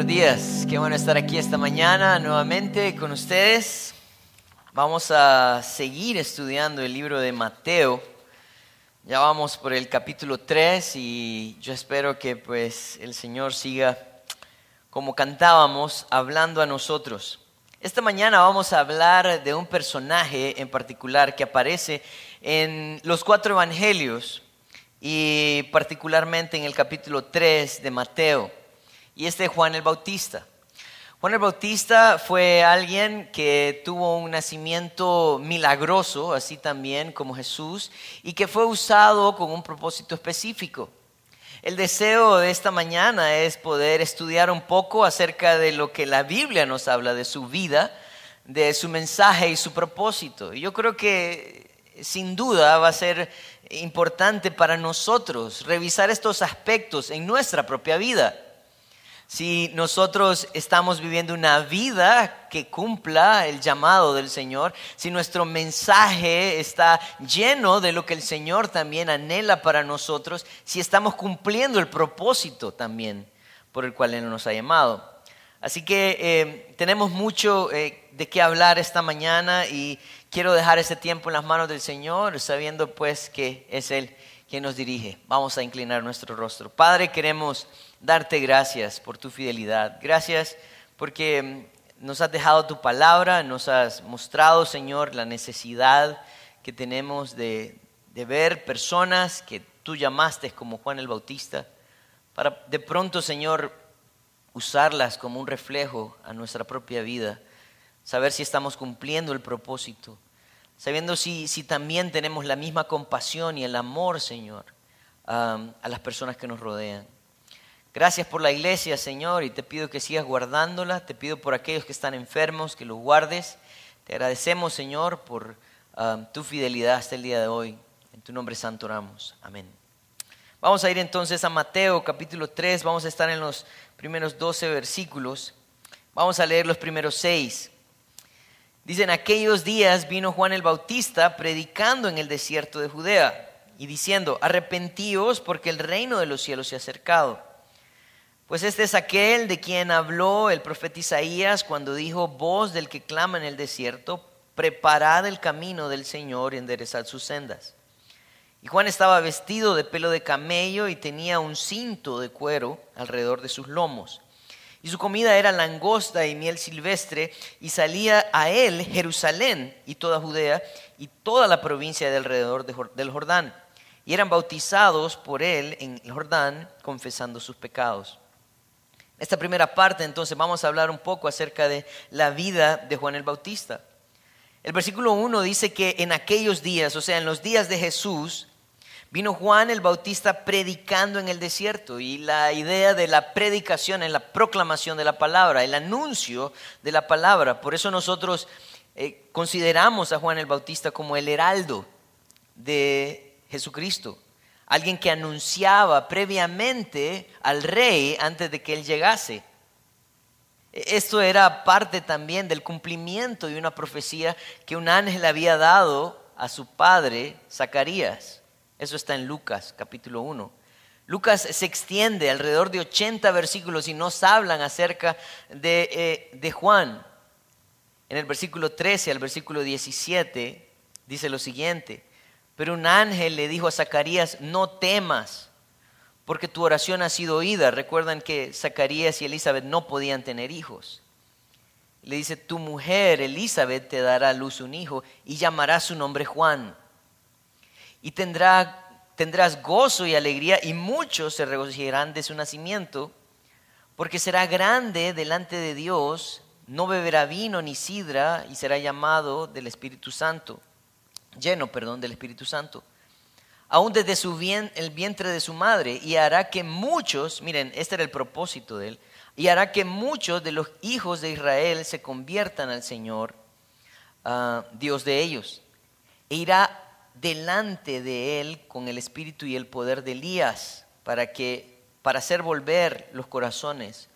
Buenos días, qué bueno estar aquí esta mañana nuevamente con ustedes. Vamos a seguir estudiando el libro de Mateo. Ya vamos por el capítulo 3 y yo espero que pues el Señor siga como cantábamos hablando a nosotros. Esta mañana vamos a hablar de un personaje en particular que aparece en los cuatro evangelios y particularmente en el capítulo 3 de Mateo y es Juan el Bautista. Juan el Bautista fue alguien que tuvo un nacimiento milagroso, así también como Jesús, y que fue usado con un propósito específico. El deseo de esta mañana es poder estudiar un poco acerca de lo que la Biblia nos habla de su vida, de su mensaje y su propósito. Yo creo que sin duda va a ser importante para nosotros revisar estos aspectos en nuestra propia vida si nosotros estamos viviendo una vida que cumpla el llamado del Señor, si nuestro mensaje está lleno de lo que el Señor también anhela para nosotros, si estamos cumpliendo el propósito también por el cual Él nos ha llamado. Así que eh, tenemos mucho eh, de qué hablar esta mañana y quiero dejar ese tiempo en las manos del Señor, sabiendo pues que es Él quien nos dirige. Vamos a inclinar nuestro rostro. Padre, queremos darte gracias por tu fidelidad. Gracias porque mm, nos has dejado tu palabra, nos has mostrado, Señor, la necesidad que tenemos de, ver personas que tú llamaste como Juan el Bautista, para de pronto, Señor, usarlas como un reflejo a nuestra propia vida, saber si estamos cumpliendo el propósito, sabiendo si, si también tenemos la misma compasión y el amor, Señor, a las personas que nos rodean. Gracias por la iglesia, Señor, y te pido que sigas guardándola. Te pido por aquellos que están enfermos, que los guardes. Te agradecemos, Señor, por tu fidelidad hasta el día de hoy. En tu nombre santo oramos. Amén. Vamos a ir entonces a Mateo capítulo 3. Vamos a estar en los primeros 12 versículos. Vamos a leer los primeros 6. Dicen, aquellos días vino Juan el Bautista predicando en el desierto de Judea y diciendo, arrepentíos porque el reino de los cielos se ha acercado. Pues este es aquel de quien habló el profeta Isaías cuando dijo, voz del que clama en el desierto, preparad el camino del Señor y enderezad sus sendas. Y Juan estaba vestido de pelo de camello y tenía un cinto de cuero alrededor de sus lomos. Y su comida era langosta y miel silvestre, y salía a él Jerusalén y toda Judea y toda la provincia de alrededor del Jordán. Y eran bautizados por él en el Jordán, confesando sus pecados. Esta primera parte, entonces, vamos a hablar un poco acerca de la vida de Juan el Bautista. El versículo 1 dice que en aquellos días, o sea, en los días de Jesús, vino Juan el Bautista predicando en el desierto. Y la idea de la predicación es la proclamación de la palabra, el anuncio de la palabra. Por eso nosotros eh, consideramos a Juan el Bautista como el heraldo de Jesucristo alguien que anunciaba previamente al rey antes de que él llegase. Esto era parte también del cumplimiento de una profecía que un ángel había dado a su padre, Zacarías. Eso está en Lucas capítulo 1. Lucas se extiende alrededor de 80 versículos y nos hablan acerca de, eh, de Juan. En el versículo 13 al versículo 17 dice lo siguiente. Pero un ángel le dijo a Zacarías, no temas, porque tu oración ha sido oída. Recuerdan que Zacarías y Elizabeth no podían tener hijos. Le dice, tu mujer Elizabeth te dará a luz un hijo y llamará su nombre Juan. Y tendrá, tendrás gozo y alegría y muchos se regocijarán de su nacimiento, porque será grande delante de Dios, no beberá vino ni sidra y será llamado del Espíritu Santo lleno, perdón, del Espíritu Santo, aún desde su bien, el vientre de su madre, y hará que muchos, miren, este era el propósito de él, y hará que muchos de los hijos de Israel se conviertan al Señor, ah, Dios de ellos, e irá delante de él con el espíritu y el poder de Elías, para que, para hacer volver los corazones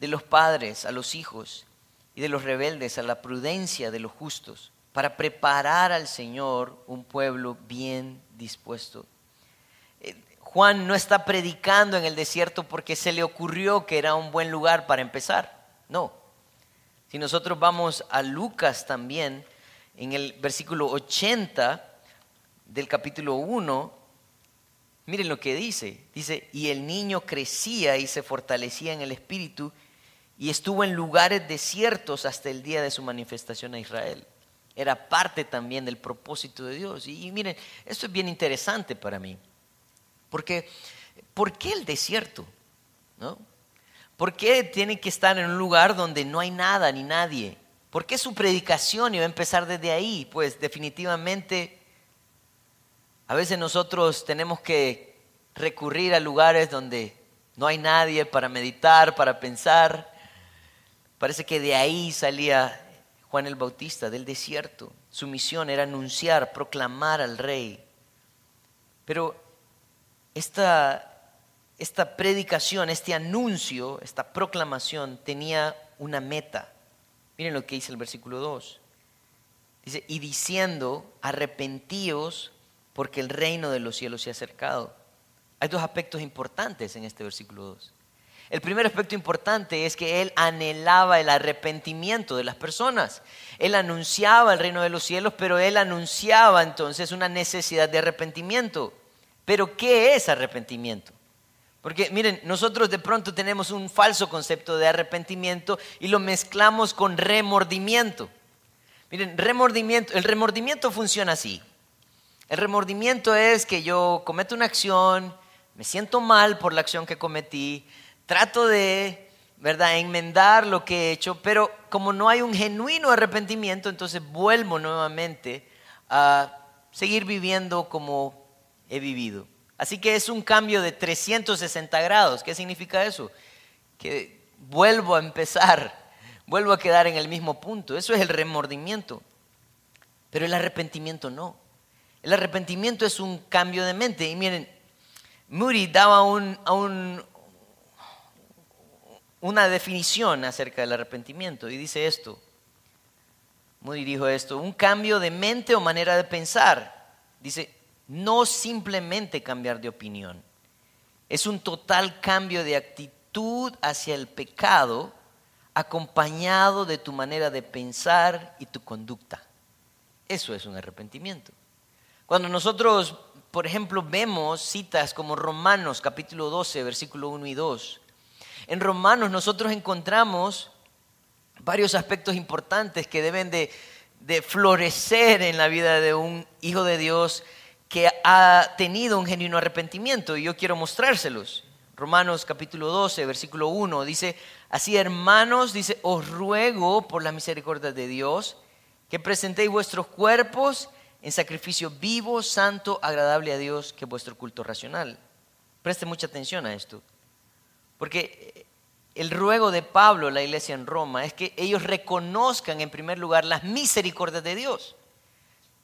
de los padres a los hijos y de los rebeldes a la prudencia de los justos para preparar al Señor un pueblo bien dispuesto. Eh, Juan no está predicando en el desierto porque se le ocurrió que era un buen lugar para empezar. No. Si nosotros vamos a Lucas también, en el versículo 80 del capítulo 1, miren lo que dice. Dice, y el niño crecía y se fortalecía en el espíritu y estuvo en lugares desiertos hasta el día de su manifestación a Israel. Era parte también del propósito de Dios. Y, miren, esto es bien interesante para mí. Porque, ¿por qué el desierto? ¿No? ¿Por qué tiene que estar en un lugar donde no hay nada ni nadie? ¿Por qué su predicación iba a empezar desde ahí? Pues definitivamente a veces nosotros tenemos que recurrir a lugares donde no hay nadie para meditar, para pensar. Parece que de ahí salía Juan el Bautista, del desierto. Su misión era anunciar, proclamar al rey. Pero esta, esta predicación, este anuncio, esta proclamación tenía una meta. Miren lo que dice el versículo 2. Dice, y diciendo, arrepentíos porque el reino de los cielos se ha acercado. Hay dos aspectos importantes en este versículo 2. El primer aspecto importante es que él anhelaba el arrepentimiento de las personas. Él anunciaba el reino de los cielos, pero él anunciaba entonces una necesidad de arrepentimiento. Pero ¿qué es arrepentimiento? Porque miren, nosotros de pronto tenemos un falso concepto de arrepentimiento y lo mezclamos con remordimiento. Miren, remordimiento, el remordimiento funciona así. El remordimiento es que yo cometo una acción, me siento mal por la acción que cometí, trato de, ¿verdad?, enmendar lo que he hecho, pero como no hay un genuino arrepentimiento, entonces vuelvo nuevamente a seguir viviendo como he vivido. Así que es un cambio de 360 grados. ¿Qué significa eso? Que vuelvo a empezar, vuelvo a quedar en el mismo punto. Eso es el remordimiento. Pero el arrepentimiento no. El arrepentimiento es un cambio de mente. Y miren, Moody daba un, un, una definición acerca del arrepentimiento y dice esto. Moody dijo esto, un cambio de mente o manera de pensar. Dice, no simplemente cambiar de opinión, es un total cambio de actitud hacia el pecado acompañado de tu manera de pensar y tu conducta. Eso es un arrepentimiento. Cuando nosotros, por ejemplo, vemos citas como Romanos capítulo 12, versículo 1 y 2, en Romanos nosotros encontramos varios aspectos importantes que deben de, florecer en la vida de un hijo de Dios que ha tenido un genuino arrepentimiento y yo quiero mostrárselos. Romanos capítulo 12, versículo 1 dice, así hermanos, dice, os ruego por la misericordia de Dios que presentéis vuestros cuerpos en sacrificio vivo, santo, agradable a Dios, que vuestro culto racional. Preste mucha atención a esto. Porque el ruego de Pablo, la iglesia en Roma, es que ellos reconozcan en primer lugar las misericordias de Dios.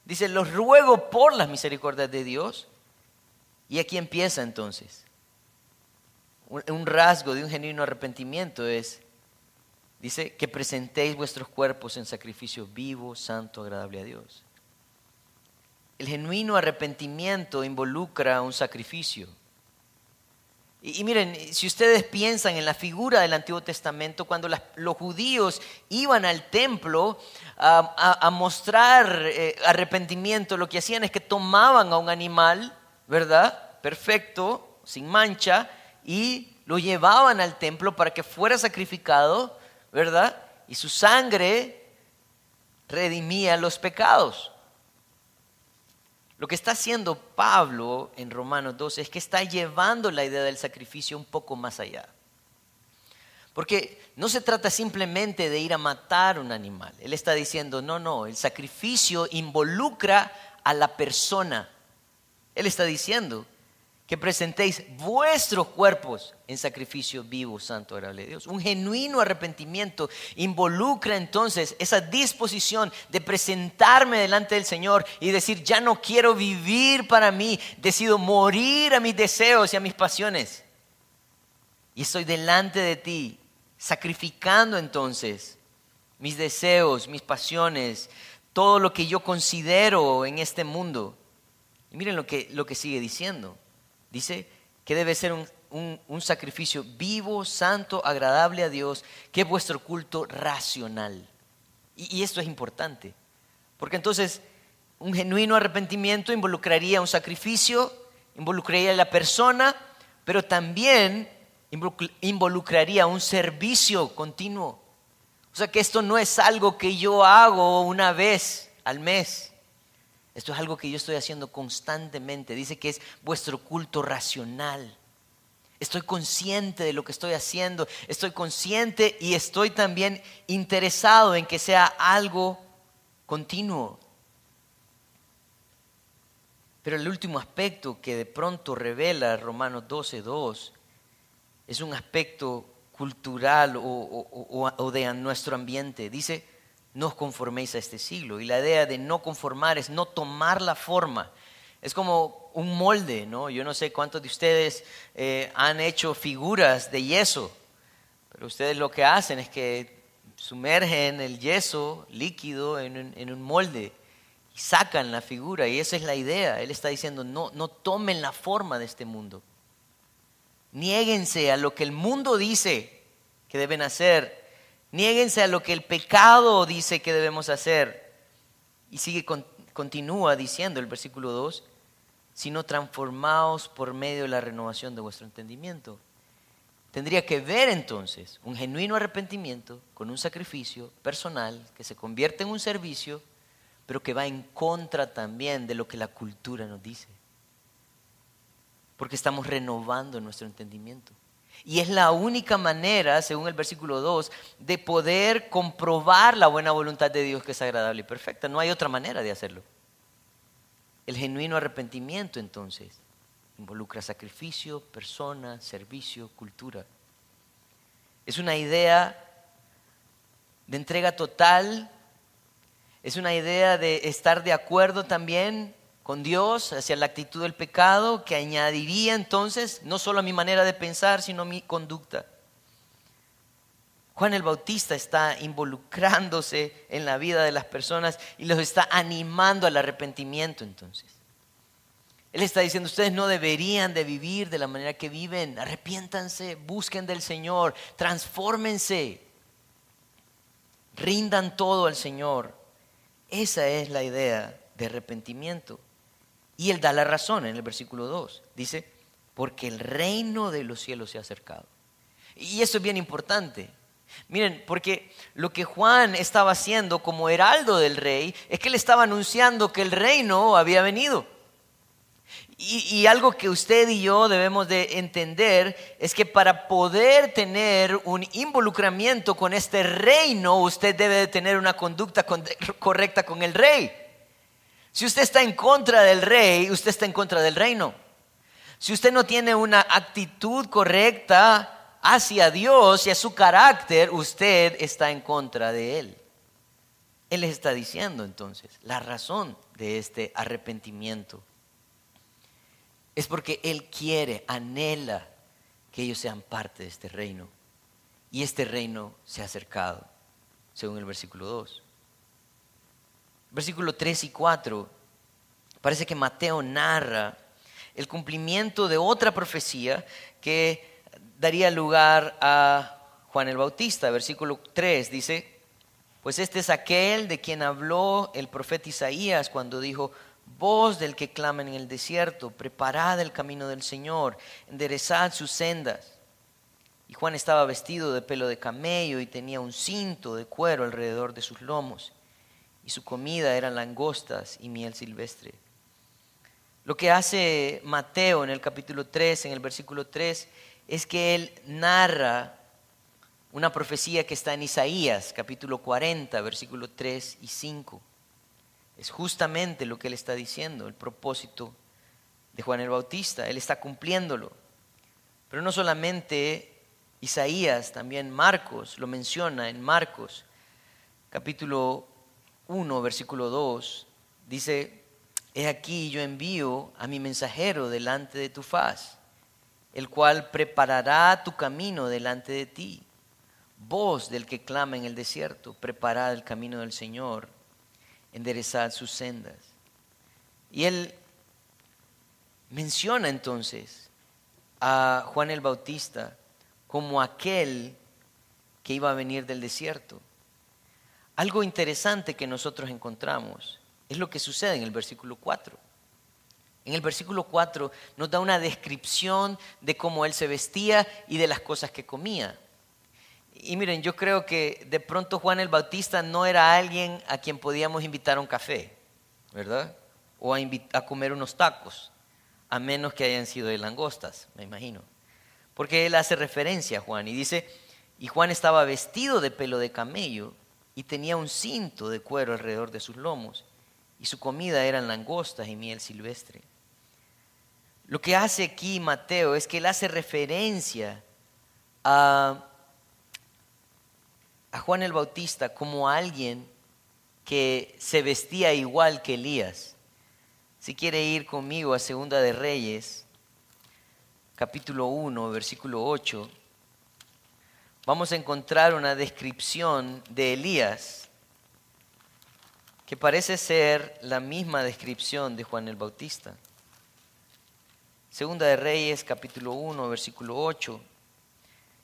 Dice, los ruego por las misericordias de Dios. Y aquí empieza entonces. Un, rasgo de un genuino arrepentimiento es, dice, que presentéis vuestros cuerpos en sacrificio vivo, santo, agradable a Dios. El genuino arrepentimiento involucra un sacrificio. Y, miren, si ustedes piensan en la figura del Antiguo Testamento, cuando los judíos iban al templo a, mostrar eh, arrepentimiento, lo que hacían es que tomaban a un animal, ¿verdad? Perfecto, sin mancha, y lo llevaban al templo para que fuera sacrificado, ¿verdad? Y su sangre redimía los pecados. Lo que está haciendo Pablo en Romanos 12 es que está llevando la idea del sacrificio un poco más allá. Porque no se trata simplemente de ir a matar un animal. Él está diciendo, no, no, el sacrificio involucra a la persona. Él está diciendo, que presentéis vuestros cuerpos en sacrificio vivo, santo, agradable a Dios. Un genuino arrepentimiento involucra entonces esa disposición de presentarme delante del Señor y decir, ya no quiero vivir para mí, decido morir a mis deseos y a mis pasiones. Y estoy delante de ti, sacrificando entonces mis deseos, mis pasiones, todo lo que yo considero en este mundo. Y miren lo que, lo que sigue diciendo Dice que debe ser un, sacrificio vivo, santo, agradable a Dios, que es vuestro culto racional. Y, y esto es importante, porque entonces un genuino arrepentimiento involucraría un sacrificio, involucraría a la persona, pero también involucraría un servicio continuo. O sea que esto no es algo que yo hago una vez al mes. Esto es algo que yo estoy haciendo constantemente. Dice que es vuestro culto racional. Estoy consciente de lo que estoy haciendo. Estoy consciente y estoy también interesado en que sea algo continuo. Pero el último aspecto que de pronto revela Romanos 12.2 es un aspecto cultural o, de nuestro ambiente. Dice, no os conforméis a este siglo. Y la idea de no conformar es no tomar la forma. Es como un molde, ¿no? Yo no sé cuántos de ustedes eh, han hecho figuras de yeso, pero ustedes lo que hacen es que sumergen el yeso líquido en un molde y sacan la figura. Y esa es la idea. Él está diciendo, no, no tomen la forma de este mundo. Niéguense a lo que el mundo dice que deben hacer. Niéguense a lo que el pecado dice que debemos hacer. Y sigue, continúa diciendo el versículo 2, sino transformaos por medio de la renovación de vuestro entendimiento. Tendría que ver entonces un genuino arrepentimiento con un sacrificio personal que se convierte en un servicio, pero que va en contra también de lo que la cultura nos dice porque estamos renovando nuestro entendimiento. Y es la única manera, según el versículo 2, de poder comprobar la buena voluntad de Dios que es agradable y perfecta. No hay otra manera de hacerlo. El genuino arrepentimiento entonces involucra sacrificio, persona, servicio, cultura. Es una idea de entrega total, es una idea de estar de acuerdo también con Dios, hacia la actitud del pecado, que añadiría entonces no solo a mi manera de pensar, sino a mi conducta. Juan el Bautista está involucrándose en la vida de las personas y los está animando al arrepentimiento entonces. Él está diciendo, ustedes no deberían de vivir de la manera que viven, arrepiéntanse, busquen del Señor, transfórmense, rindan todo al Señor. Esa es la idea de arrepentimiento. Y él da la razón en el versículo 2. Dice, porque el reino de los cielos se ha acercado. Y eso es bien importante. Miren, porque lo que Juan estaba haciendo como heraldo del rey es que él estaba anunciando que el reino había venido. Y, y, algo que usted y yo debemos de entender es que para poder tener un involucramiento con este reino, usted debe de tener una conducta correcta con el rey. Si usted está en contra del rey, usted está en contra del reino. Si usted no tiene una actitud correcta hacia Dios y a su carácter, usted está en contra de él. Él les está diciendo entonces la razón de este arrepentimiento. Es porque Él quiere, anhela que ellos sean parte de este reino. Y este reino se ha acercado, según el versículo 2 versículo 3 y 4, parece que Mateo narra el cumplimiento de otra profecía que daría lugar a Juan el Bautista. Versículo 3 dice, pues este es aquel de quien habló el profeta Isaías cuando dijo, voz del que clama en el desierto, preparad el camino del Señor, enderezad sus sendas. Y Juan estaba vestido de pelo de camello y tenía un cinto de cuero alrededor de sus lomos y su comida eran langostas y miel silvestre. Lo que hace Mateo en el capítulo 3, en el versículo 3, es que él narra una profecía que está en Isaías, capítulo 40, versículo 3 y 5. Es justamente lo que él está diciendo, el propósito de Juan el Bautista. Él está cumpliéndolo. Pero no solamente Isaías, también Marcos lo menciona en Marcos, capítulo 1, versículo 2, dice, He aquí yo envío a mi mensajero delante de tu faz, el cual preparará tu camino delante de ti. Voz del que clama en el desierto, preparad el camino del Señor, enderezad sus sendas. Y él menciona entonces a Juan el Bautista como aquel que iba a venir del desierto. Algo interesante que nosotros encontramos es lo que sucede en el versículo 4. En el versículo 4 nos da una descripción de cómo él se vestía y de las cosas que comía. Y miren, yo creo que de pronto Juan el Bautista no era alguien a quien podíamos invitar a un café, ¿verdad? O a, a comer unos tacos, a menos que hayan sido de langostas, me imagino. Porque él hace referencia a Juan y dice, y Juan estaba vestido de pelo de camello y tenía un cinto de cuero alrededor de sus lomos, y su comida eran langostas y miel silvestre. Lo que hace aquí Mateo es que él hace referencia a, a Juan el Bautista como alguien que se vestía igual que Elías. Si quiere ir conmigo a Segunda de Reyes, capítulo 1, versículo 8, vamos a encontrar una descripción de Elías que parece ser la misma descripción de Juan el Bautista. Segunda de Reyes, capítulo 1, versículo 8.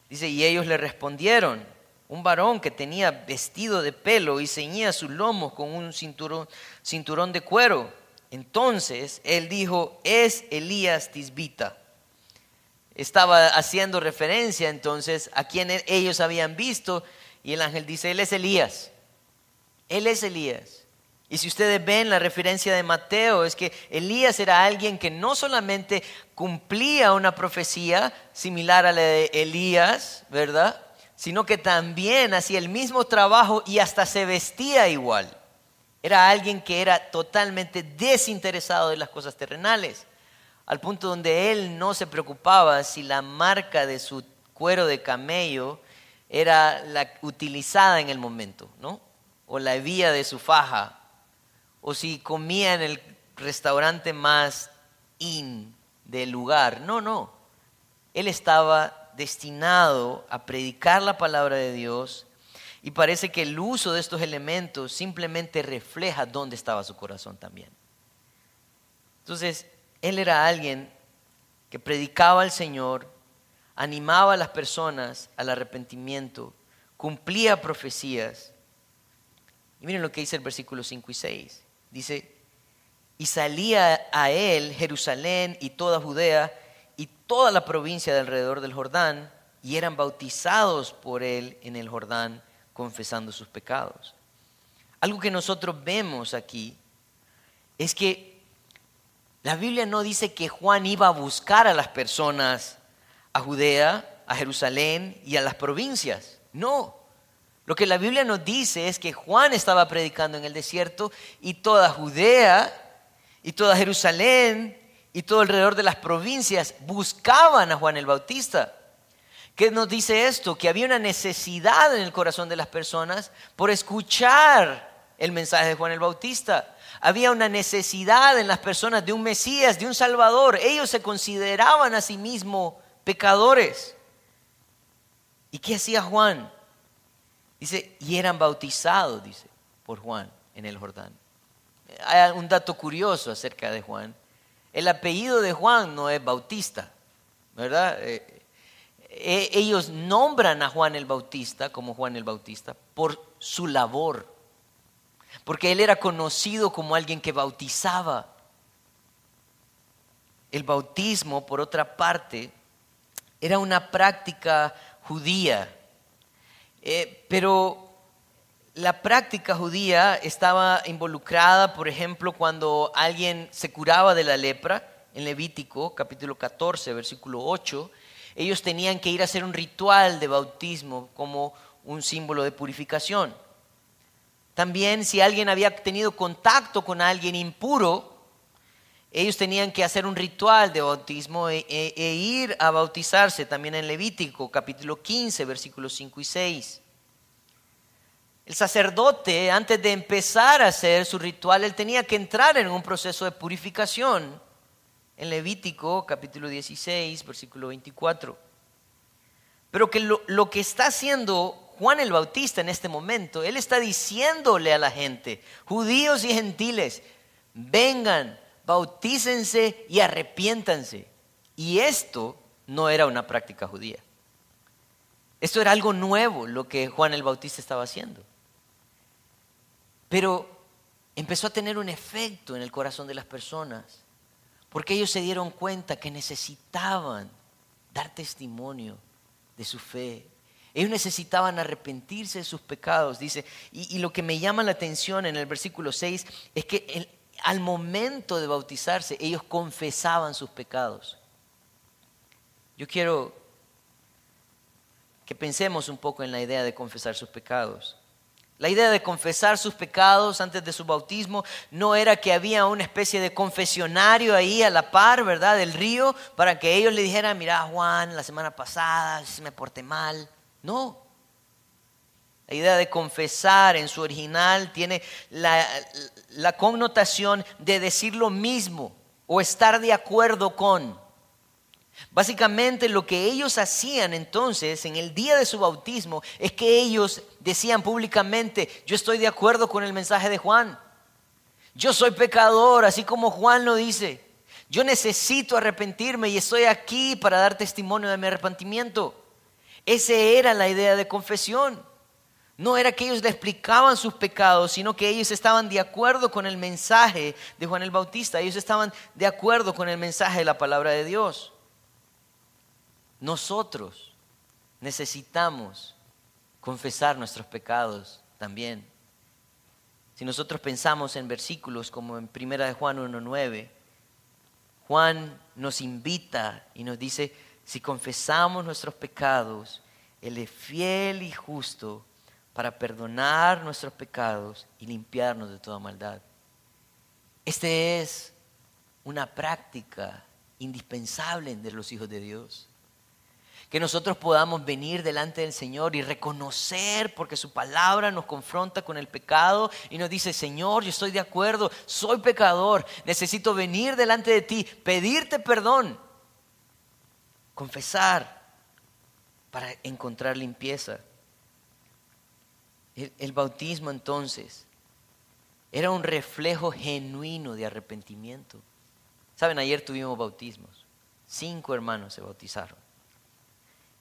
Dice, y ellos le respondieron, un varón que tenía vestido de pelo y ceñía sus lomos con un cinturón, cinturón de cuero. Entonces él dijo, es Elías Tisbita. Estaba haciendo referencia entonces a quien ellos habían visto y el ángel dice, él es Elías. Él es Elías. Y si ustedes ven la referencia de Mateo, es que Elías era alguien que no solamente cumplía una profecía similar a la de Elías, ¿verdad? Sino que también hacía el mismo trabajo y hasta se vestía igual. Era alguien que era totalmente desinteresado de las cosas terrenales, al punto donde él no se preocupaba si la marca de su cuero de camello era la utilizada en el momento, ¿no? O la vía de su faja o si comía en el restaurante más in del lugar. No, no. Él estaba destinado a predicar la palabra de Dios y parece que el uso de estos elementos simplemente refleja dónde estaba su corazón también. Entonces, él era alguien que predicaba al Señor, animaba a las personas al arrepentimiento, cumplía profecías. Y miren lo que dice el versículo 5 y 6. Dice, y salía a él Jerusalén y toda Judea y toda la provincia de alrededor del Jordán, y eran bautizados por él en el Jordán, confesando sus pecados. Algo que nosotros vemos aquí es que la Biblia no dice que Juan iba a buscar a las personas a Judea, a Jerusalén y a las provincias. No, lo que la Biblia nos dice es que Juan estaba predicando en el desierto y toda Judea y toda Jerusalén y todo alrededor de las provincias buscaban a Juan el Bautista. ¿Qué nos dice esto? Que había una necesidad en el corazón de las personas por escuchar el mensaje de Juan el Bautista. Había una necesidad en las personas de un Mesías, de un Salvador. Ellos se consideraban a sí mismos pecadores. ¿Y qué hacía Juan? Dice, y eran bautizados, dice, por Juan en el Jordán. Hay un dato curioso acerca de Juan. El apellido de Juan no es Bautista, ¿verdad? Eh, eh, ellos nombran a Juan el Bautista como Juan el Bautista por su labor, porque él era conocido como alguien que bautizaba. El bautismo, por otra parte, era una práctica judía eh, pero la práctica judía estaba involucrada, por ejemplo, cuando alguien se curaba de la lepra, en Levítico capítulo 14, versículo 8, ellos tenían que ir a hacer un ritual de bautismo como un símbolo de purificación. También si alguien había tenido contacto con alguien impuro, ellos tenían que hacer un ritual de bautismo e, e, e, ir a bautizarse también en Levítico capítulo 15 versículos 5 y 6. El sacerdote, antes de empezar a hacer su ritual, él tenía que entrar en un proceso de purificación. En Levítico capítulo 16 versículo 24. Pero que lo, lo que está haciendo Juan el Bautista en este momento, él está diciéndole a la gente, judíos y gentiles, vengan bautícense y arrepiéntanse. Y esto no era una práctica judía. Esto era algo nuevo, lo que Juan el Bautista estaba haciendo. Pero empezó a tener un efecto en el corazón de las personas, porque ellos se dieron cuenta que necesitaban dar testimonio de su fe. Ellos necesitaban arrepentirse de sus pecados, dice. Y, lo que me llama la atención en el versículo 6 es que al momento de bautizarse ellos confesaban sus pecados. Yo quiero que pensemos un poco en la idea de confesar sus pecados. La idea de confesar sus pecados antes de su bautismo no era que había una especie de confesionario ahí a la par, ¿verdad? Del río, para que ellos le dijeran, mira Juan, la semana pasada me porté mal. No. La idea de confesar en su original tiene la, la connotación de decir lo mismo o estar de acuerdo con. Básicamente lo que ellos hacían entonces en el día de su bautismo es que ellos decían públicamente, yo estoy de acuerdo con el mensaje de Juan. Yo soy pecador, así como Juan lo dice. Yo necesito arrepentirme y estoy aquí para dar testimonio de mi arrepentimiento. Esa era la idea de confesión. No era que ellos le explicaban sus pecados, sino que ellos estaban de acuerdo con el mensaje de Juan el Bautista. Ellos estaban de acuerdo con el mensaje de la palabra de Dios. Nosotros necesitamos confesar nuestros pecados también. Si nosotros pensamos en versículos como en 1 de Juan 1.9, Juan nos invita y nos dice, si confesamos nuestros pecados, Él es fiel y justo para perdonar nuestros pecados y limpiarnos de toda maldad. Esta es una práctica indispensable de los hijos de Dios que nosotros podamos venir delante del Señor y reconocer, porque su palabra nos confronta con el pecado y nos dice, Señor, yo estoy de acuerdo, soy pecador, necesito venir delante de ti, pedirte perdón, confesar para encontrar limpieza. El, bautismo entonces era un reflejo genuino de arrepentimiento. Saben, ayer tuvimos bautismos, cinco hermanos se bautizaron.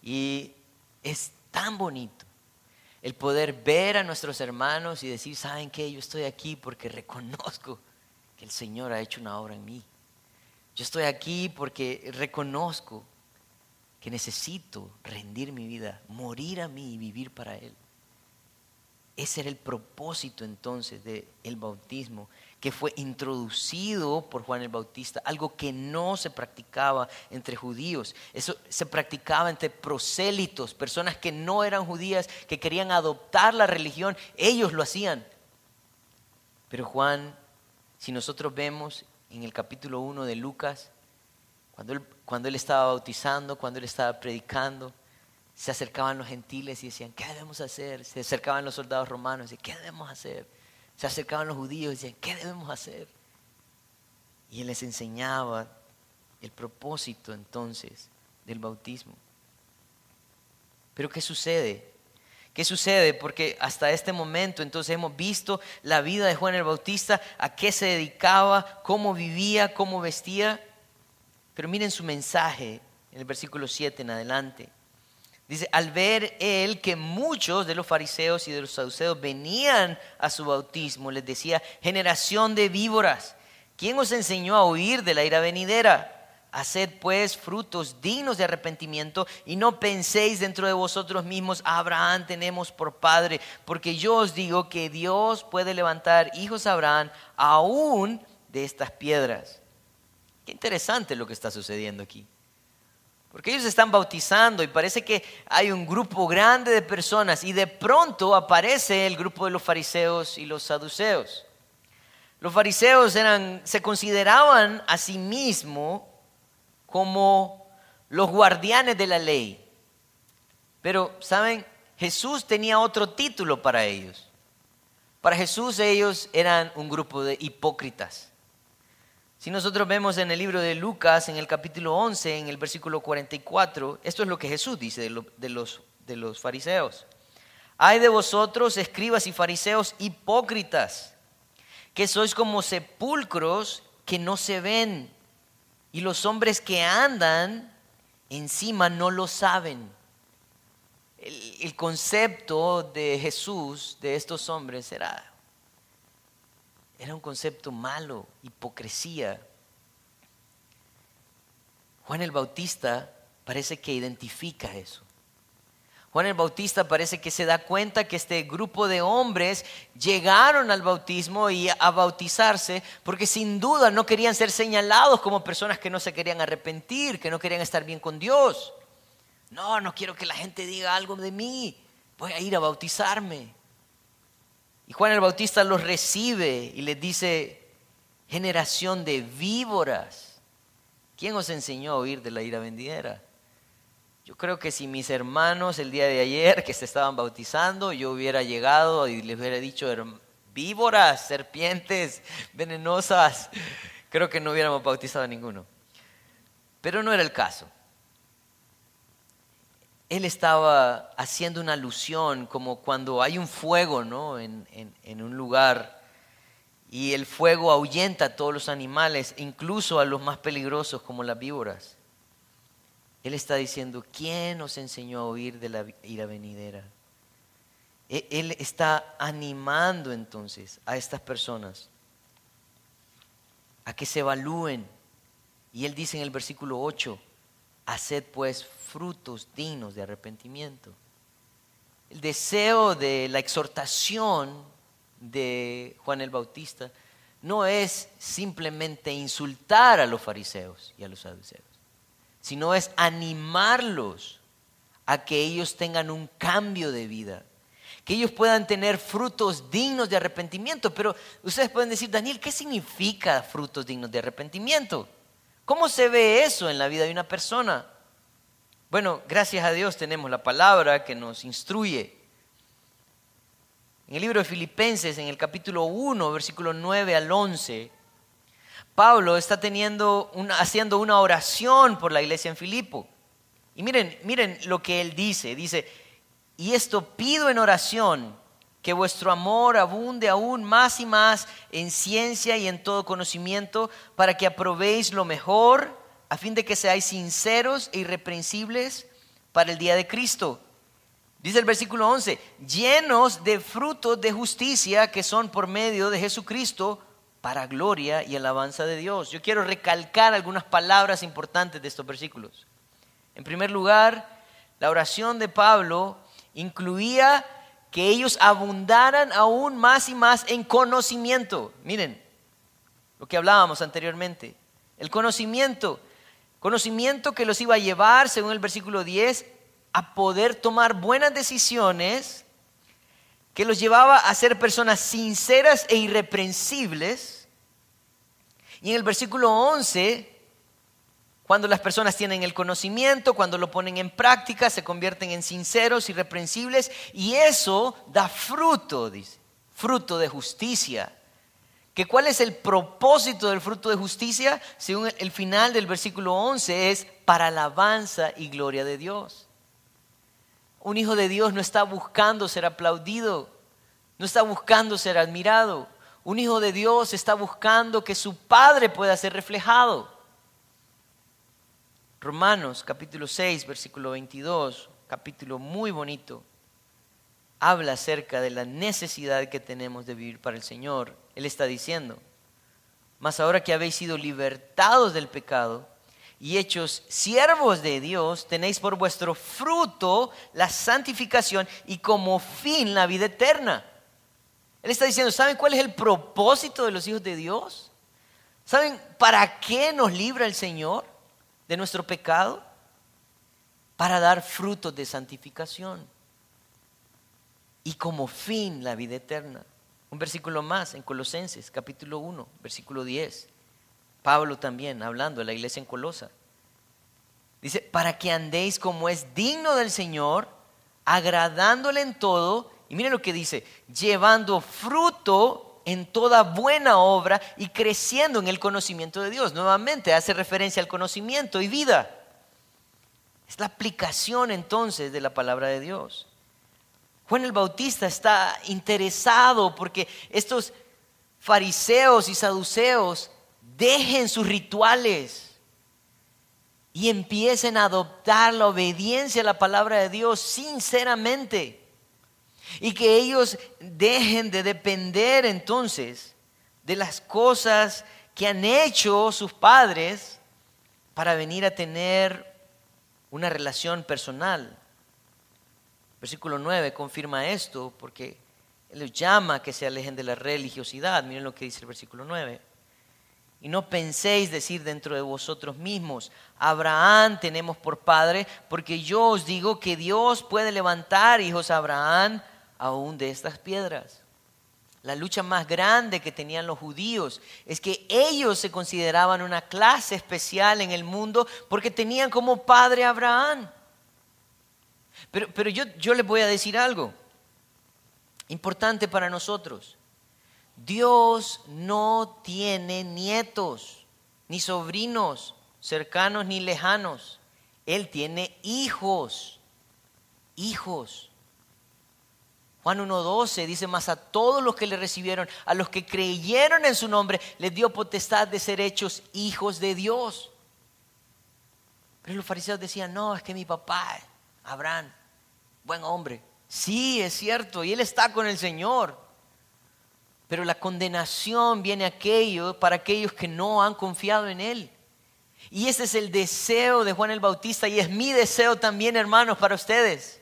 Y es tan bonito el poder ver a nuestros hermanos y decir, ¿saben qué? Yo estoy aquí porque reconozco que el Señor ha hecho una obra en mí. Yo estoy aquí porque reconozco que necesito rendir mi vida, morir a mí y vivir para Él. Ese era el propósito entonces del bautismo que fue introducido por Juan el Bautista, algo que no se practicaba entre judíos. Eso se practicaba entre prosélitos, personas que no eran judías, que querían adoptar la religión, ellos lo hacían. Pero Juan, si nosotros vemos en el capítulo 1 de Lucas, cuando él, cuando él estaba bautizando, cuando él estaba predicando, se acercaban los gentiles y decían, ¿qué debemos hacer? Se acercaban los soldados romanos y decían, ¿qué debemos hacer? Se acercaban los judíos y decían, ¿qué debemos hacer? Y él les enseñaba el propósito entonces del bautismo. Pero ¿qué sucede? ¿Qué sucede? Porque hasta este momento entonces hemos visto la vida de Juan el Bautista, a qué se dedicaba, cómo vivía, cómo vestía. Pero miren su mensaje en el versículo 7 en adelante. Dice, al ver él que muchos de los fariseos y de los saduceos venían a su bautismo, les decía, generación de víboras, ¿quién os enseñó a huir de la ira venidera? Haced pues frutos dignos de arrepentimiento y no penséis dentro de vosotros mismos, Abraham tenemos por padre, porque yo os digo que Dios puede levantar hijos a Abraham aún de estas piedras. Qué interesante lo que está sucediendo aquí. Porque ellos están bautizando y parece que hay un grupo grande de personas y de pronto aparece el grupo de los fariseos y los saduceos. Los fariseos eran, se consideraban a sí mismos como los guardianes de la ley. Pero, ¿saben? Jesús tenía otro título para ellos. Para Jesús ellos eran un grupo de hipócritas. Si nosotros vemos en el libro de Lucas, en el capítulo 11, en el versículo 44, esto es lo que Jesús dice de, los, de los fariseos. Hay de vosotros, escribas y fariseos hipócritas, que sois como sepulcros que no se ven, y los hombres que andan encima no lo saben. El, concepto de Jesús, de estos hombres, era, era un concepto malo, hipocresía. Juan el Bautista parece que identifica eso. Juan el Bautista parece que se da cuenta que este grupo de hombres llegaron al bautismo y a bautizarse porque sin duda no querían ser señalados como personas que no se querían arrepentir, que no querían estar bien con Dios. No, no quiero que la gente diga algo de mí, voy a ir a bautizarme. Y Juan el Bautista los recibe y les dice, generación de víboras, ¿quién os enseñó a oír de la ira vendidera? Yo creo que si mis hermanos el día de ayer que se estaban bautizando, yo hubiera llegado y les hubiera dicho, víboras, serpientes, venenosas, creo que no hubiéramos bautizado a ninguno. Pero no era el caso. Él estaba haciendo una alusión como cuando hay un fuego ¿no? en, en un lugar y el fuego ahuyenta a todos los animales, incluso a los más peligrosos como las víboras. Él está diciendo, ¿quién nos enseñó a oír de la ira venidera? E-, él está animando entonces a estas personas a que se evalúen. Y él dice en el versículo 8, haced pues frutos dignos de arrepentimiento. El deseo de la exhortación de Juan el Bautista no es simplemente insultar a los fariseos y a los saduceos sino es animarlos a que ellos tengan un cambio de vida, que ellos puedan tener frutos dignos de arrepentimiento. Pero ustedes pueden decir, Daniel, ¿qué significa frutos dignos de arrepentimiento? ¿Cómo se ve eso en la vida de una persona? Bueno, gracias a Dios tenemos la palabra que nos instruye. En el libro de Filipenses, en el capítulo 1, versículo 9 al 11, Pablo está teniendo haciendo una oración por la iglesia en Filipo. Y miren, miren lo que él dice. Dice, y esto pido en oración, que vuestro amor abunde aún más y más en ciencia y en todo conocimiento, para que aprobéis lo mejor, a fin de que seáis sinceros e irreprensibles para el día de Cristo. Dice el versículo 11, llenos de frutos de justicia que son por medio de Jesucristo para gloria y alabanza de Dios. Yo quiero recalcar algunas palabras importantes de estos versículos. En primer lugar, la oración de Pablo incluía que ellos abundaran aún más y más en conocimiento. Miren, lo que hablábamos anteriormente. El conocimiento, conocimiento que los iba a llevar, según el versículo 10, a poder tomar buenas decisiones, que los llevaba a ser personas sinceras e irreprensibles, y en el versículo 11, cuando las personas tienen el conocimiento, cuando lo ponen en práctica, se convierten en sinceros, irreprensibles, y eso da fruto, dice, fruto de justicia. ¿Que ¿Cuál es el propósito del fruto de justicia? Según el final del versículo 11 es para alabanza y gloria de Dios. Un hijo de Dios no está buscando ser aplaudido, no está buscando ser admirado. Un hijo de Dios está buscando que su Padre pueda ser reflejado. Romanos capítulo 6, versículo 22, capítulo muy bonito, habla acerca de la necesidad que tenemos de vivir para el Señor. Él está diciendo, mas ahora que habéis sido libertados del pecado y hechos siervos de Dios, tenéis por vuestro fruto la santificación y como fin la vida eterna él está diciendo, ¿saben cuál es el propósito de los hijos de Dios? ¿Saben para qué nos libra el Señor de nuestro pecado? Para dar frutos de santificación. Y como fin la vida eterna. Un versículo más en Colosenses, capítulo 1, versículo 10. Pablo también hablando de la iglesia en Colosa. Dice, para que andéis como es digno del Señor, agradándole en todo y miren lo que dice, llevando fruto en toda buena obra y creciendo en el conocimiento de Dios. Nuevamente hace referencia al conocimiento y vida. Es la aplicación entonces de la palabra de Dios. Juan el Bautista está interesado porque estos fariseos y saduceos dejen sus rituales y empiecen a adoptar la obediencia a la palabra de Dios sinceramente. Y que ellos dejen de depender entonces de las cosas que han hecho sus padres para venir a tener una relación personal. Versículo 9 confirma esto porque Él llama a que se alejen de la religiosidad. Miren lo que dice el versículo 9. Y no penséis decir dentro de vosotros mismos, Abraham tenemos por padre, porque yo os digo que Dios puede levantar hijos a Abraham aún de estas piedras. La lucha más grande que tenían los judíos es que ellos se consideraban una clase especial en el mundo porque tenían como padre a Abraham. Pero, pero yo, yo les voy a decir algo importante para nosotros. Dios no tiene nietos, ni sobrinos cercanos ni lejanos. Él tiene hijos, hijos. Juan 1.12 dice más a todos los que le recibieron, a los que creyeron en su nombre, les dio potestad de ser hechos hijos de Dios. Pero los fariseos decían, no, es que mi papá, Abraham, buen hombre. Sí, es cierto, y él está con el Señor. Pero la condenación viene aquello, para aquellos que no han confiado en Él. Y ese es el deseo de Juan el Bautista y es mi deseo también, hermanos, para ustedes.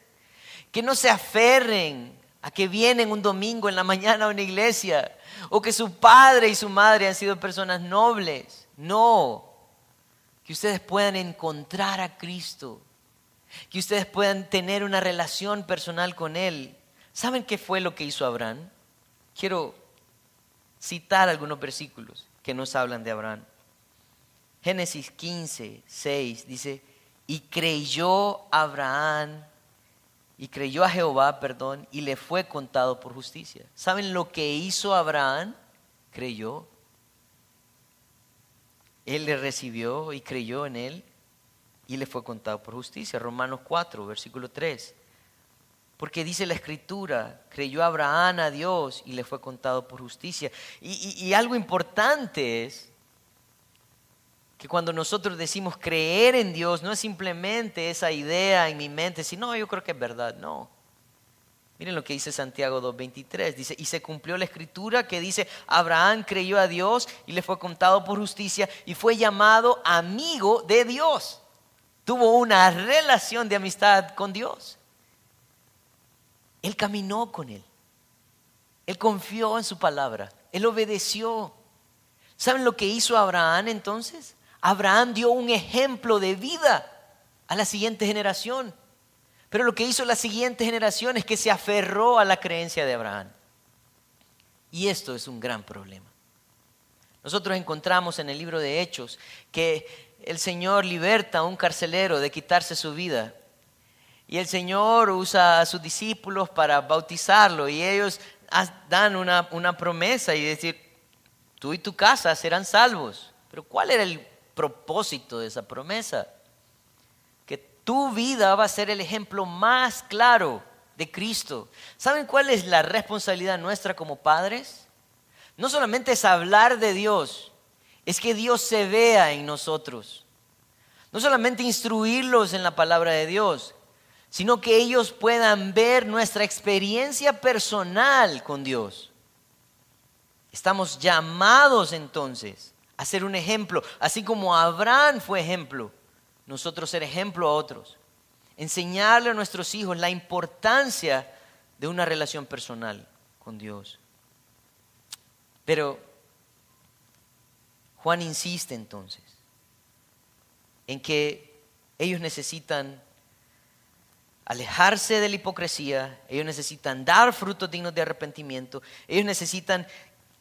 Que no se aferren a que vienen un domingo en la mañana a una iglesia o que su padre y su madre han sido personas nobles. No, que ustedes puedan encontrar a Cristo, que ustedes puedan tener una relación personal con Él. ¿Saben qué fue lo que hizo Abraham? Quiero citar algunos versículos que nos hablan de Abraham. Génesis 15, 6 dice, y creyó Abraham, y creyó a Jehová, perdón, y le fue contado por justicia. ¿Saben lo que hizo Abraham? Creyó. Él le recibió y creyó en él y le fue contado por justicia. Romanos 4, versículo 3. Porque dice la escritura, creyó Abraham a Dios y le fue contado por justicia. Y, algo importante es que cuando nosotros decimos creer en Dios, no es simplemente esa idea en mi mente, sino yo creo que es verdad, no. Miren lo que dice Santiago 2.23, dice, y se cumplió la escritura que dice, Abraham creyó a Dios y le fue contado por justicia y fue llamado amigo de Dios. Tuvo una relación de amistad con Dios. Él caminó con Él. Él confió en su palabra. Él obedeció. ¿Saben lo que hizo Abraham entonces? Abraham dio un ejemplo de vida a la siguiente generación. Pero lo que hizo la siguiente generación es que se aferró a la creencia de Abraham. Y esto es un gran problema. Nosotros encontramos en el libro de Hechos que el Señor liberta a un carcelero de quitarse su vida y el Señor usa a sus discípulos para bautizarlo y ellos dan una, una promesa y decir, tú y tu casa serán salvos. Pero ¿cuál era el propósito de esa promesa? Que tu vida va a ser el ejemplo más claro de Cristo. ¿Saben cuál es la responsabilidad nuestra como padres? No solamente es hablar de Dios, es que Dios se vea en nosotros. No solamente instruirlos en la palabra de Dios, sino que ellos puedan ver nuestra experiencia personal con Dios. Estamos llamados entonces a ser un ejemplo, así como Abraham fue ejemplo, nosotros ser ejemplo a otros. Enseñarle a nuestros hijos la importancia de una relación personal con Dios. Pero Juan insiste entonces en que ellos necesitan alejarse de la hipocresía, ellos necesitan dar frutos dignos de arrepentimiento, ellos necesitan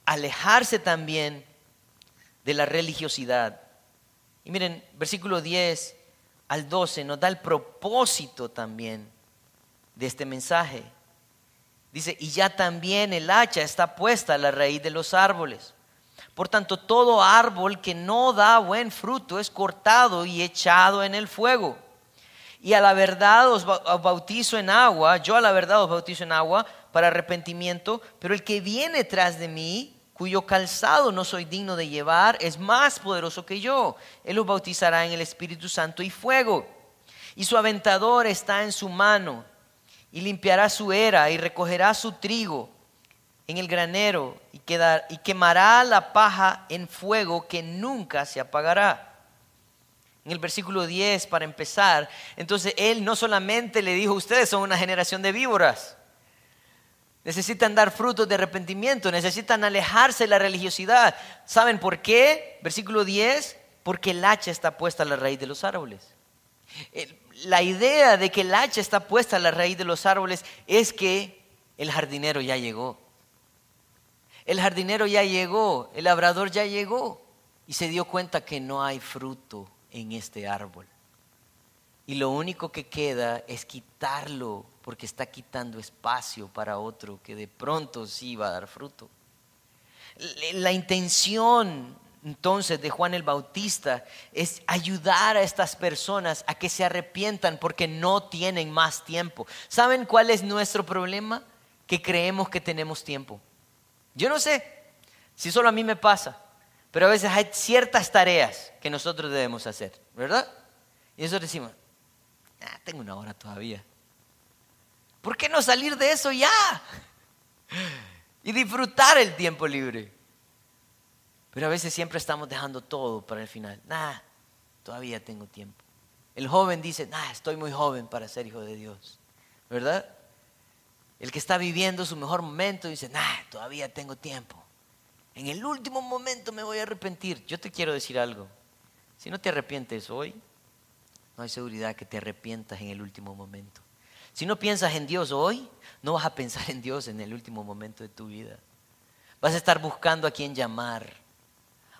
alejarse también de la religiosidad. Y miren, versículo 10 al 12 nos da el propósito también de este mensaje. Dice, y ya también el hacha está puesta a la raíz de los árboles. Por tanto, todo árbol que no da buen fruto es cortado y echado en el fuego. Y a la verdad os bautizo en agua, yo a la verdad os bautizo en agua para arrepentimiento, pero el que viene tras de mí cuyo calzado no soy digno de llevar, es más poderoso que yo. Él los bautizará en el Espíritu Santo y fuego. Y su aventador está en su mano, y limpiará su era, y recogerá su trigo en el granero, y, y quemará la paja en fuego que nunca se apagará. En el versículo 10, para empezar, entonces él no solamente le dijo, ustedes son una generación de víboras, Necesitan dar frutos de arrepentimiento, necesitan alejarse de la religiosidad. ¿Saben por qué? Versículo 10, porque el hacha está puesta a la raíz de los árboles. La idea de que el hacha está puesta a la raíz de los árboles es que el jardinero ya llegó. El jardinero ya llegó, el labrador ya llegó y se dio cuenta que no hay fruto en este árbol. Y lo único que queda es quitarlo porque está quitando espacio para otro que de pronto sí va a dar fruto. La intención entonces de Juan el Bautista es ayudar a estas personas a que se arrepientan porque no tienen más tiempo. ¿Saben cuál es nuestro problema? Que creemos que tenemos tiempo. Yo no sé si solo a mí me pasa, pero a veces hay ciertas tareas que nosotros debemos hacer, ¿verdad? Y nosotros decimos, ah, tengo una hora todavía. ¿Por qué no salir de eso ya? Y disfrutar el tiempo libre. Pero a veces siempre estamos dejando todo para el final. Nah, todavía tengo tiempo. El joven dice, nah, estoy muy joven para ser hijo de Dios. ¿Verdad? El que está viviendo su mejor momento dice, nah, todavía tengo tiempo. En el último momento me voy a arrepentir. Yo te quiero decir algo. Si no te arrepientes hoy, no hay seguridad que te arrepientas en el último momento. Si no piensas en Dios hoy, no vas a pensar en Dios en el último momento de tu vida. Vas a estar buscando a quién llamar.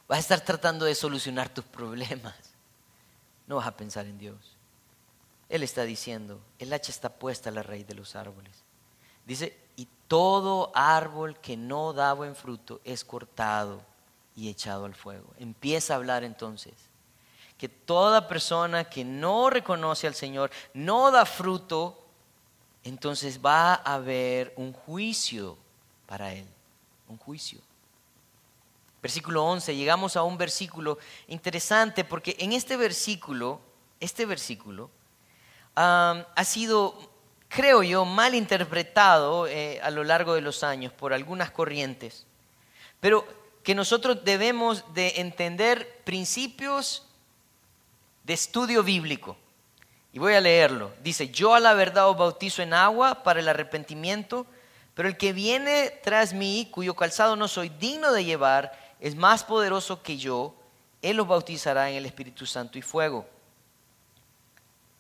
Vas a estar tratando de solucionar tus problemas. No vas a pensar en Dios. Él está diciendo, el hacha está puesta a la raíz de los árboles. Dice, y todo árbol que no da buen fruto es cortado y echado al fuego. Empieza a hablar entonces que toda persona que no reconoce al Señor, no da fruto, entonces va a haber un juicio para él, un juicio. Versículo 11, llegamos a un versículo interesante porque en este versículo, este versículo, ha sido, creo yo, mal interpretado eh, a lo largo de los años por algunas corrientes, pero que nosotros debemos de entender principios de estudio bíblico. Y voy a leerlo. Dice, yo a la verdad os bautizo en agua para el arrepentimiento, pero el que viene tras mí, cuyo calzado no soy digno de llevar, es más poderoso que yo, él los bautizará en el Espíritu Santo y fuego.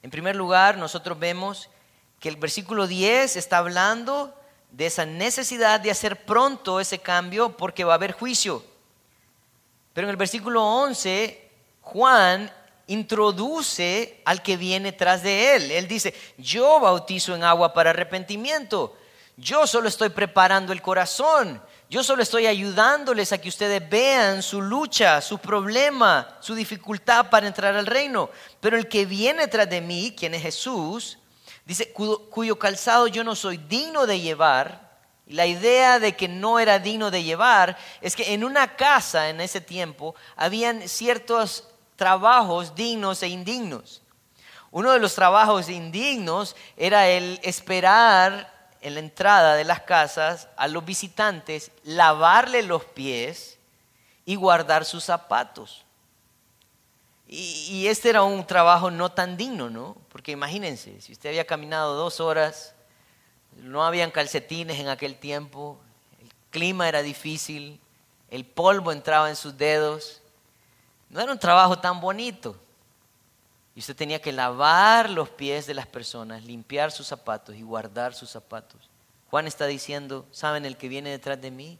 En primer lugar, nosotros vemos que el versículo 10 está hablando de esa necesidad de hacer pronto ese cambio porque va a haber juicio. Pero en el versículo 11, Juan introduce al que viene tras de él. Él dice, yo bautizo en agua para arrepentimiento. Yo solo estoy preparando el corazón. Yo solo estoy ayudándoles a que ustedes vean su lucha, su problema, su dificultad para entrar al reino. Pero el que viene tras de mí, quien es Jesús, dice, cuyo, calzado yo no soy digno de llevar. la idea de que no era digno de llevar es que en una casa en ese tiempo habían ciertos trabajos dignos e indignos. Uno de los trabajos indignos era el esperar en la entrada de las casas a los visitantes, lavarle los pies y guardar sus zapatos. Y, este era un trabajo no tan digno, ¿no? Porque imagínense, si usted había caminado dos horas, no habían calcetines en aquel tiempo, el clima era difícil, el polvo entraba en sus dedos, no era un trabajo tan bonito. Y usted tenía que lavar los pies de las personas, limpiar sus zapatos y guardar sus zapatos. Juan está diciendo, ¿saben el que viene detrás de mí?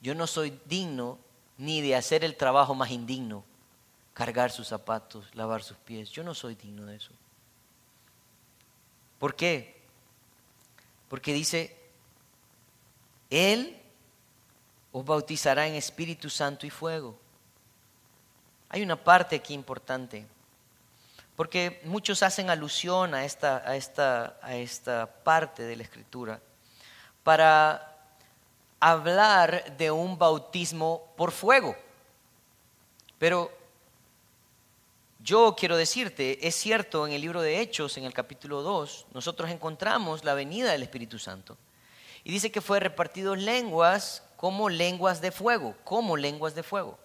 Yo no soy digno ni de hacer el trabajo más indigno, cargar sus zapatos, lavar sus pies. Yo no soy digno de eso. ¿Por qué? Porque dice, Él os bautizará en Espíritu Santo y fuego. Hay una parte aquí importante, porque muchos hacen alusión a esta, a esta, a esta parte de la escritura para hablar de un bautismo por fuego. Pero yo quiero decirte, es cierto, en el libro de Hechos, en el capítulo 2, nosotros encontramos la venida del Espíritu Santo. Y dice que fue repartido lenguas como lenguas de fuego, como lenguas de fuego.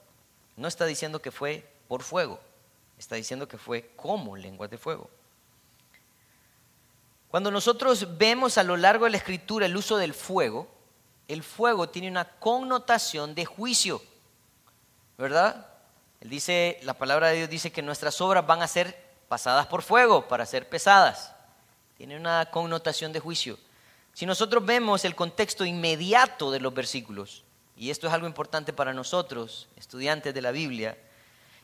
No está diciendo que fue por fuego, está diciendo que fue como lenguas de fuego. Cuando nosotros vemos a lo largo de la escritura el uso del fuego, el fuego tiene una connotación de juicio, ¿verdad? Dice, la palabra de Dios dice que nuestras obras van a ser pasadas por fuego para ser pesadas. Tiene una connotación de juicio. Si nosotros vemos el contexto inmediato de los versículos, y esto es algo importante para nosotros, estudiantes de la Biblia,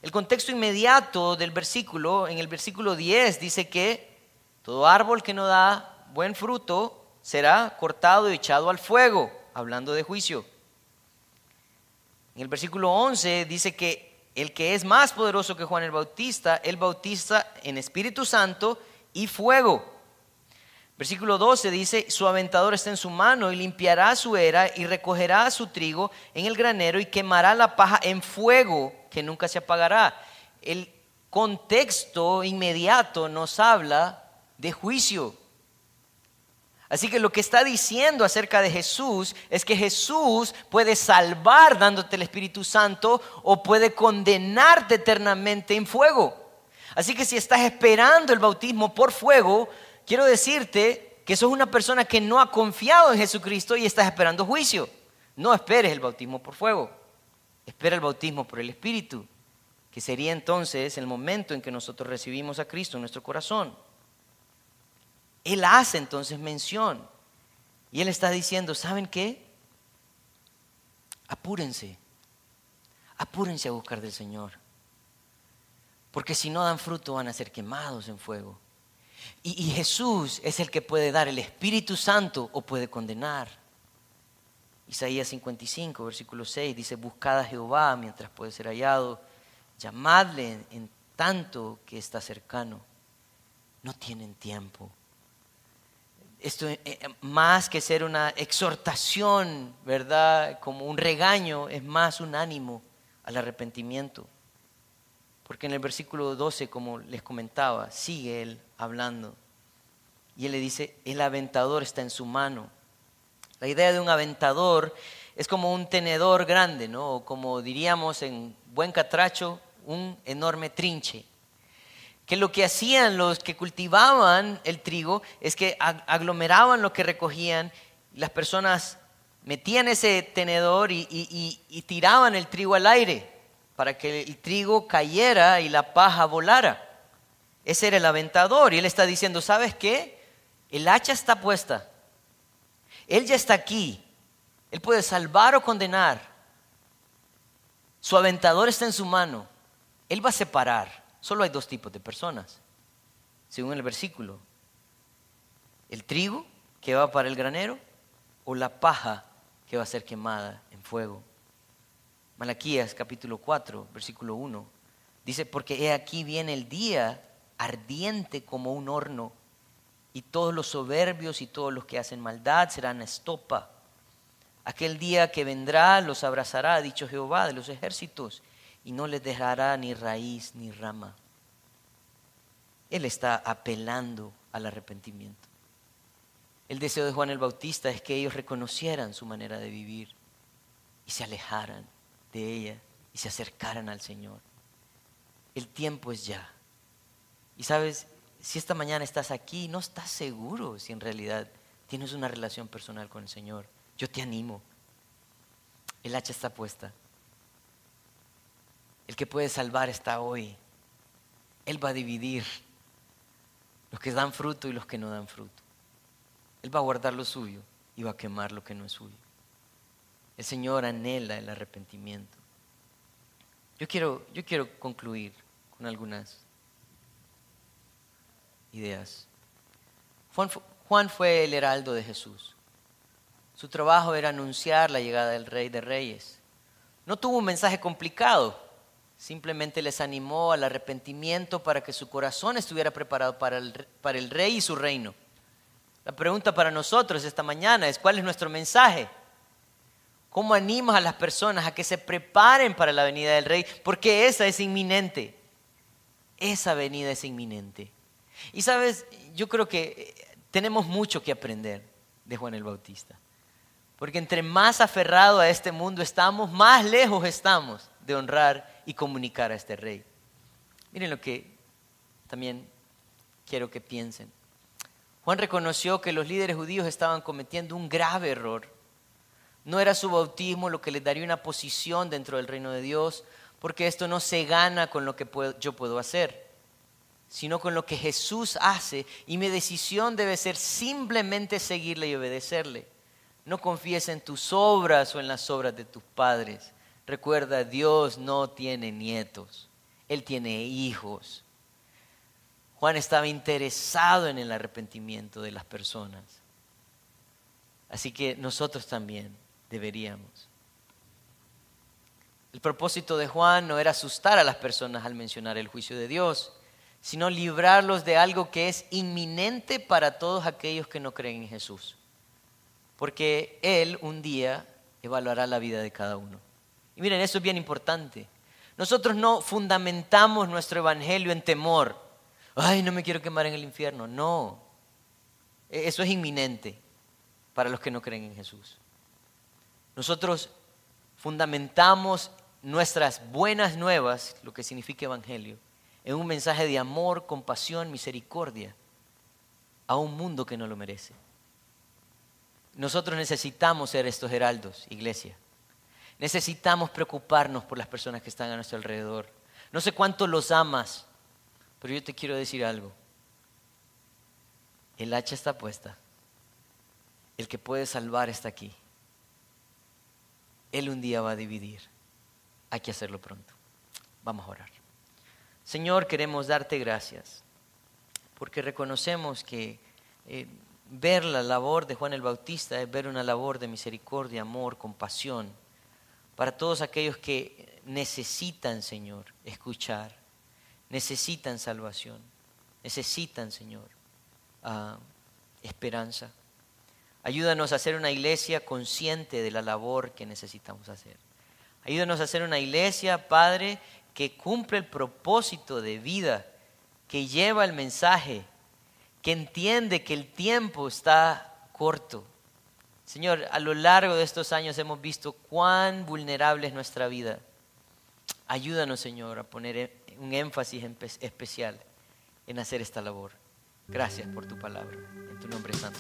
el contexto inmediato del versículo, en el versículo 10 dice que todo árbol que no da buen fruto será cortado y echado al fuego, hablando de juicio. En el versículo 11 dice que el que es más poderoso que Juan el Bautista, él bautiza en Espíritu Santo y fuego. Versículo 12 dice, su aventador está en su mano y limpiará su era y recogerá su trigo en el granero y quemará la paja en fuego que nunca se apagará. El contexto inmediato nos habla de juicio. Así que lo que está diciendo acerca de Jesús es que Jesús puede salvar dándote el Espíritu Santo o puede condenarte eternamente en fuego. Así que si estás esperando el bautismo por fuego, quiero decirte que sos una persona que no ha confiado en Jesucristo y estás esperando juicio. No esperes el bautismo por fuego, espera el bautismo por el Espíritu, que sería entonces el momento en que nosotros recibimos a Cristo en nuestro corazón. Él hace entonces mención. Y él está diciendo, ¿saben qué? Apúrense. Apúrense a buscar del Señor. Porque si no dan fruto van a ser quemados en fuego. Y, Jesús es el que puede dar el Espíritu Santo o puede condenar. Isaías 55, versículo 6 dice, buscad a Jehová mientras puede ser hallado, llamadle en tanto que está cercano. No tienen tiempo esto eh, eh, más que ser una exhortación, ¿verdad? Como un regaño, es más un ánimo al arrepentimiento. Porque en el versículo 12, como les comentaba, sigue él hablando. Y él le dice, el aventador está en su mano. La idea de un aventador es como un tenedor grande, ¿no? O como diríamos en buen catracho, un enorme trinche que lo que hacían los que cultivaban el trigo es que aglomeraban lo que recogían, las personas metían ese tenedor y, tiraban el trigo al aire para que el trigo cayera y la paja volara. Ese era el aventador y él está diciendo, ¿sabes qué? El hacha está puesta. Él ya está aquí. Él puede salvar o condenar. Su aventador está en su mano. Él va a separar. Solo hay dos tipos de personas, según el versículo. El trigo que va para el granero o la paja que va a ser quemada en fuego. Malaquías capítulo 4, versículo 1. Dice, porque he aquí viene el día ardiente como un horno, y todos los soberbios y todos los que hacen maldad serán estopa. Aquel día que vendrá los abrazará, dicho Jehová de los ejércitos, y no les dejará ni raíz ni rama. Él está apelando al arrepentimiento. El deseo de Juan el Bautista es que ellos reconocieran su manera de vivir y se alejaran de ella y se acercaran al Señor. El tiempo es ya. Y sabes, si esta mañana estás aquí, no estás seguro si en realidad tienes una relación personal con el Señor. Yo te animo. El hacha está puesta. El que puede salvar está hoy. Él va a dividir los que dan fruto y los que no dan fruto. Él va a guardar lo suyo y va a quemar lo que no es suyo. El Señor anhela el arrepentimiento. Yo quiero, yo quiero concluir con algunas ideas. Juan fue el heraldo de Jesús. Su trabajo era anunciar la llegada del Rey de Reyes. No tuvo un mensaje complicado, Simplemente les animó al arrepentimiento para que su corazón estuviera preparado para el, para el rey y su reino. La pregunta para nosotros esta mañana es, ¿cuál es nuestro mensaje? ¿Cómo animas a las personas a que se preparen para la venida del rey? Porque esa es inminente. Esa venida es inminente. Y sabes, yo creo que eh, tenemos mucho que aprender de Juan el Bautista. Porque entre más aferrado a este mundo estamos, más lejos estamos de honrar y comunicar a este rey. Miren lo que también quiero que piensen. Juan reconoció que los líderes judíos estaban cometiendo un grave error. No era su bautismo lo que les daría una posición dentro del reino de Dios, porque esto no se gana con lo que yo puedo hacer, sino con lo que Jesús hace y mi decisión debe ser simplemente seguirle y obedecerle. No confíes en tus obras o en las obras de tus padres. Recuerda, Dios no tiene nietos, Él tiene hijos. Juan estaba interesado en el arrepentimiento de las personas. Así que nosotros también deberíamos. El propósito de Juan no era asustar a las personas al mencionar el juicio de Dios, sino librarlos de algo que es inminente para todos aquellos que no creen en Jesús. Porque Él un día evaluará la vida de cada uno. Y miren, eso es bien importante. Nosotros no fundamentamos nuestro evangelio en temor. Ay, no me quiero quemar en el infierno. No. E-, eso es inminente para los que no creen en Jesús. Nosotros fundamentamos nuestras buenas nuevas, lo que significa evangelio, en un mensaje de amor, compasión, misericordia a un mundo que no lo merece. Nosotros necesitamos ser estos heraldos, iglesia. Necesitamos preocuparnos por las personas que están a nuestro alrededor. No sé cuánto los amas, pero yo te quiero decir algo. El hacha está puesta. El que puede salvar está aquí. Él un día va a dividir. Hay que hacerlo pronto. Vamos a orar. Señor, queremos darte gracias porque reconocemos que eh, ver la labor de Juan el Bautista es ver una labor de misericordia, amor, compasión para todos aquellos que necesitan, Señor, escuchar, necesitan salvación, necesitan, Señor, ah, esperanza. Ayúdanos a ser una iglesia consciente de la labor que necesitamos hacer. Ayúdanos a ser una iglesia, Padre, que cumple el propósito de vida, que lleva el mensaje, que entiende que el tiempo está corto, Señor, a lo largo de estos años hemos visto cuán vulnerable es nuestra vida. Ayúdanos, Señor, a poner un énfasis especial en hacer esta labor. Gracias por tu palabra. En tu nombre santo.